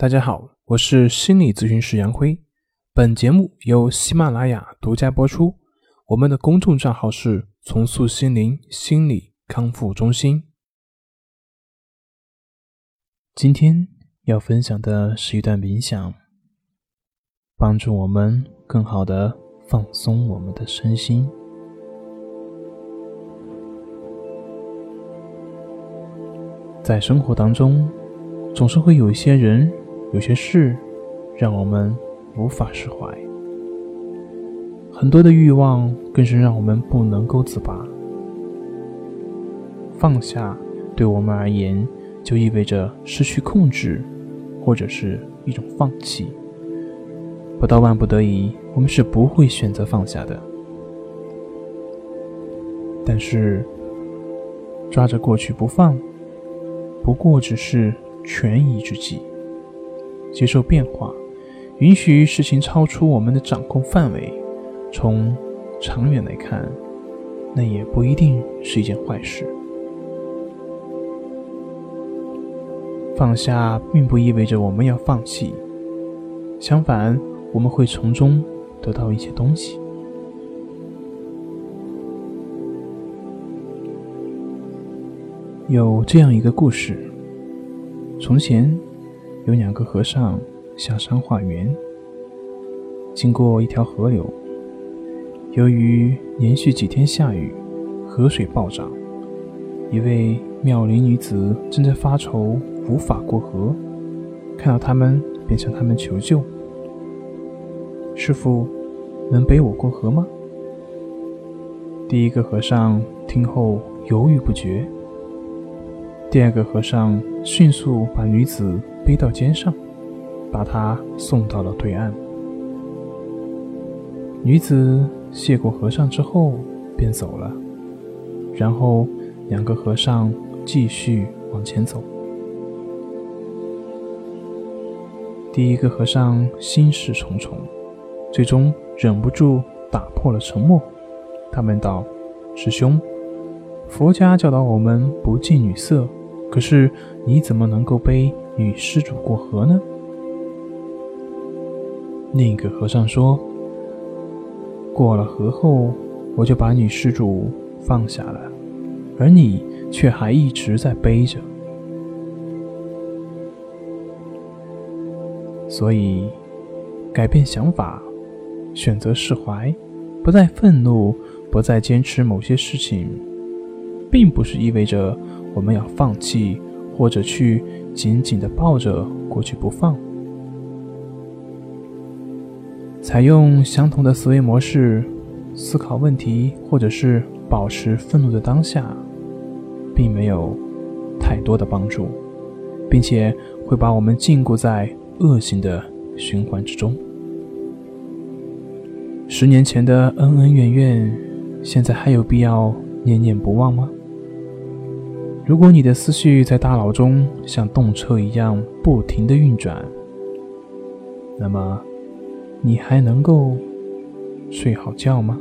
大家好，我是心理咨询师杨辉。本节目由喜马拉雅独家播出。我们的公众账号是“重塑心灵心理康复中心”。今天要分享的是一段冥想，帮助我们更好的放松我们的身心。在生活当中，总是会有一些人。有些事让我们无法释怀，很多的欲望更是让我们不能够自拔。放下对我们而言，就意味着失去控制，或者是一种放弃。不到万不得已，我们是不会选择放下的。但是抓着过去不放，不过只是权宜之计。接受变化，允许事情超出我们的掌控范围。从长远来看，那也不一定是一件坏事。放下并不意味着我们要放弃，相反，我们会从中得到一些东西。有这样一个故事：从前。有两个和尚下山化缘，经过一条河流。由于连续几天下雨，河水暴涨，一位妙龄女子正在发愁，无法过河。看到他们，便向他们求救：“师傅，能背我过河吗？”第一个和尚听后犹豫不决。第二个和尚迅速把女子背到肩上，把她送到了对岸。女子谢过和尚之后便走了，然后两个和尚继续往前走。第一个和尚心事重重，最终忍不住打破了沉默。他问道：“师兄，佛家教导我们不近女色。”可是你怎么能够背女施主过河呢？另一个和尚说：“过了河后，我就把女施主放下了，而你却还一直在背着。所以，改变想法，选择释怀，不再愤怒，不再坚持某些事情，并不是意味着。”我们要放弃，或者去紧紧的抱着过去不放。采用相同的思维模式思考问题，或者是保持愤怒的当下，并没有太多的帮助，并且会把我们禁锢在恶性的循环之中。十年前的恩恩怨怨，现在还有必要念念不忘吗？如果你的思绪在大脑中像动车一样不停的运转，那么你还能够睡好觉吗？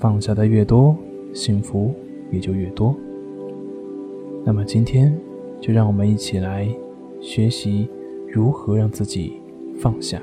放下的越多，幸福也就越多。那么今天就让我们一起来学习如何让自己放下。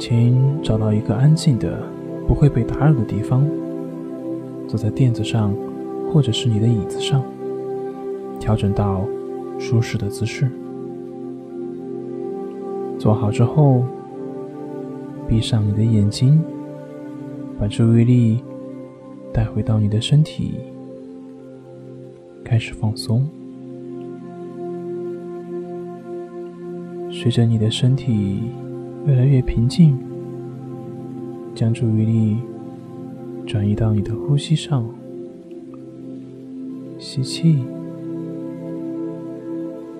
请找到一个安静的。不会被打扰的地方，坐在垫子上，或者是你的椅子上，调整到舒适的姿势。做好之后，闭上你的眼睛，把注意力带回到你的身体，开始放松。随着你的身体越来越平静。将注意力转移到你的呼吸上，吸气，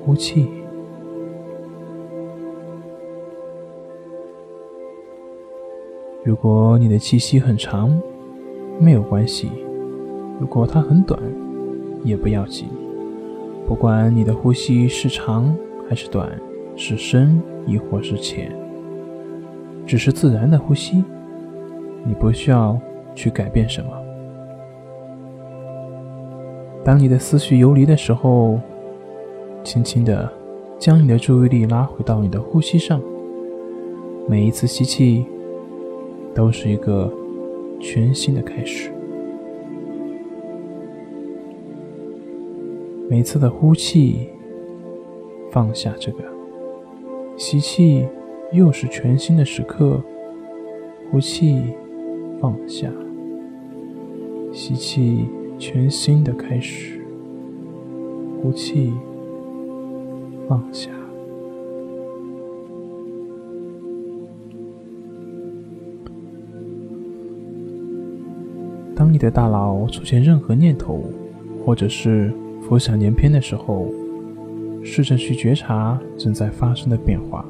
呼气。如果你的气息很长，没有关系；如果它很短，也不要紧。不管你的呼吸是长还是短，是深亦或是浅，只是自然的呼吸。你不需要去改变什么。当你的思绪游离的时候，轻轻的将你的注意力拉回到你的呼吸上。每一次吸气，都是一个全新的开始；每次的呼气，放下这个吸气，又是全新的时刻；呼气，放下，吸气。全新的开始，呼气，放下。当你的大脑出现任何念头，或者是浮想联翩的时候，试着去觉察正在发生的变化。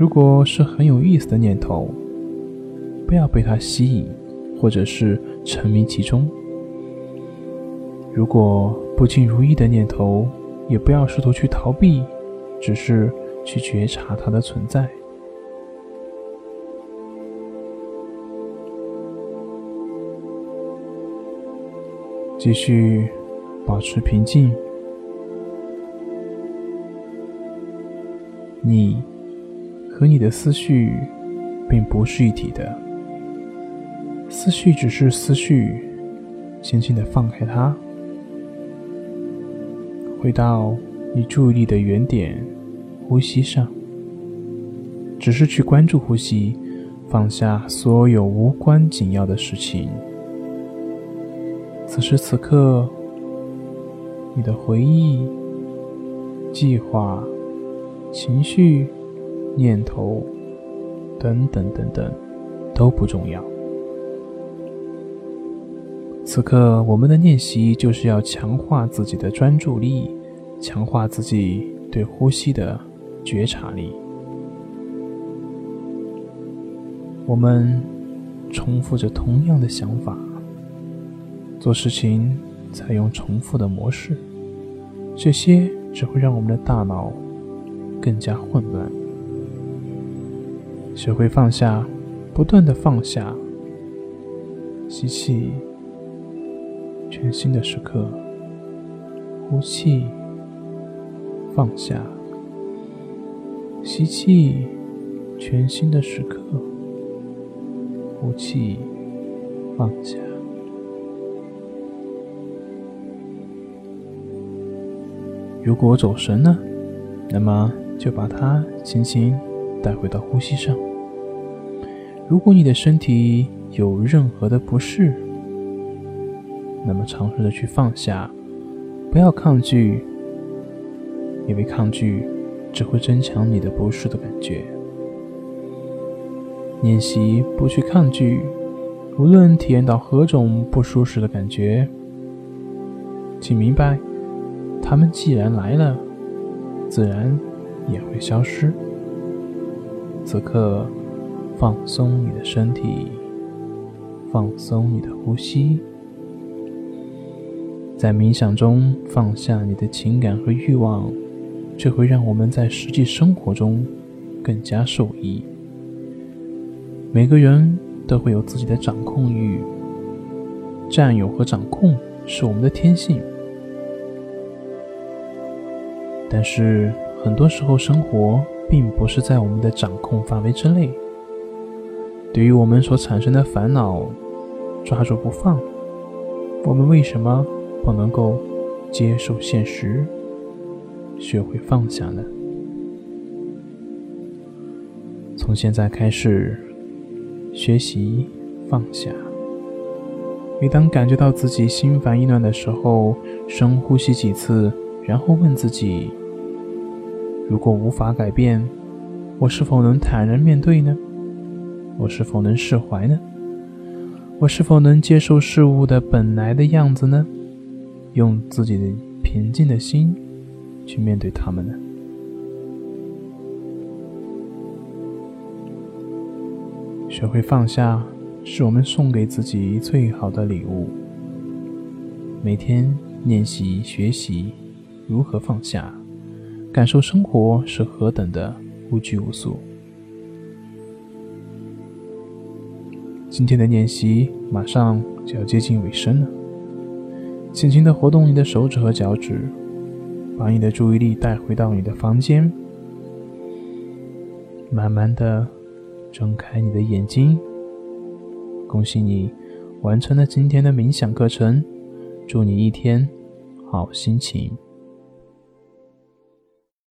如果是很有意思的念头，不要被它吸引。或者是沉迷其中。如果不尽如意的念头，也不要试图去逃避，只是去觉察它的存在。继续保持平静。你和你的思绪并不是一体的。思绪只是思绪，轻轻的放开它，回到你注意力的原点——呼吸上。只是去关注呼吸，放下所有无关紧要的事情。此时此刻，你的回忆、计划、情绪、念头等等等等都不重要。此刻，我们的练习就是要强化自己的专注力，强化自己对呼吸的觉察力。我们重复着同样的想法，做事情采用重复的模式，这些只会让我们的大脑更加混乱。学会放下，不断的放下，吸气。全新的时刻，呼气，放下，吸气，全新的时刻，呼气，放下。如果走神了，那么就把它轻轻带回到呼吸上。如果你的身体有任何的不适，那么，尝试着去放下，不要抗拒，因为抗拒只会增强你的不适的感觉。练习不去抗拒，无论体验到何种不舒适的感觉，请明白，他们既然来了，自然也会消失。此刻，放松你的身体，放松你的呼吸。在冥想中放下你的情感和欲望，这会让我们在实际生活中更加受益。每个人都会有自己的掌控欲，占有和掌控是我们的天性。但是很多时候，生活并不是在我们的掌控范围之内。对于我们所产生的烦恼，抓住不放，我们为什么？不能够接受现实，学会放下呢？从现在开始学习放下。每当感觉到自己心烦意乱的时候，深呼吸几次，然后问自己：如果无法改变，我是否能坦然面对呢？我是否能释怀呢？我是否能接受事物的本来的样子呢？用自己的平静的心去面对他们呢？学会放下，是我们送给自己最好的礼物。每天练习学习如何放下，感受生活是何等的无拘无束。今天的练习马上就要接近尾声了。轻轻的活动你的手指和脚趾，把你的注意力带回到你的房间。慢慢的睁开你的眼睛。恭喜你完成了今天的冥想课程，祝你一天好心情。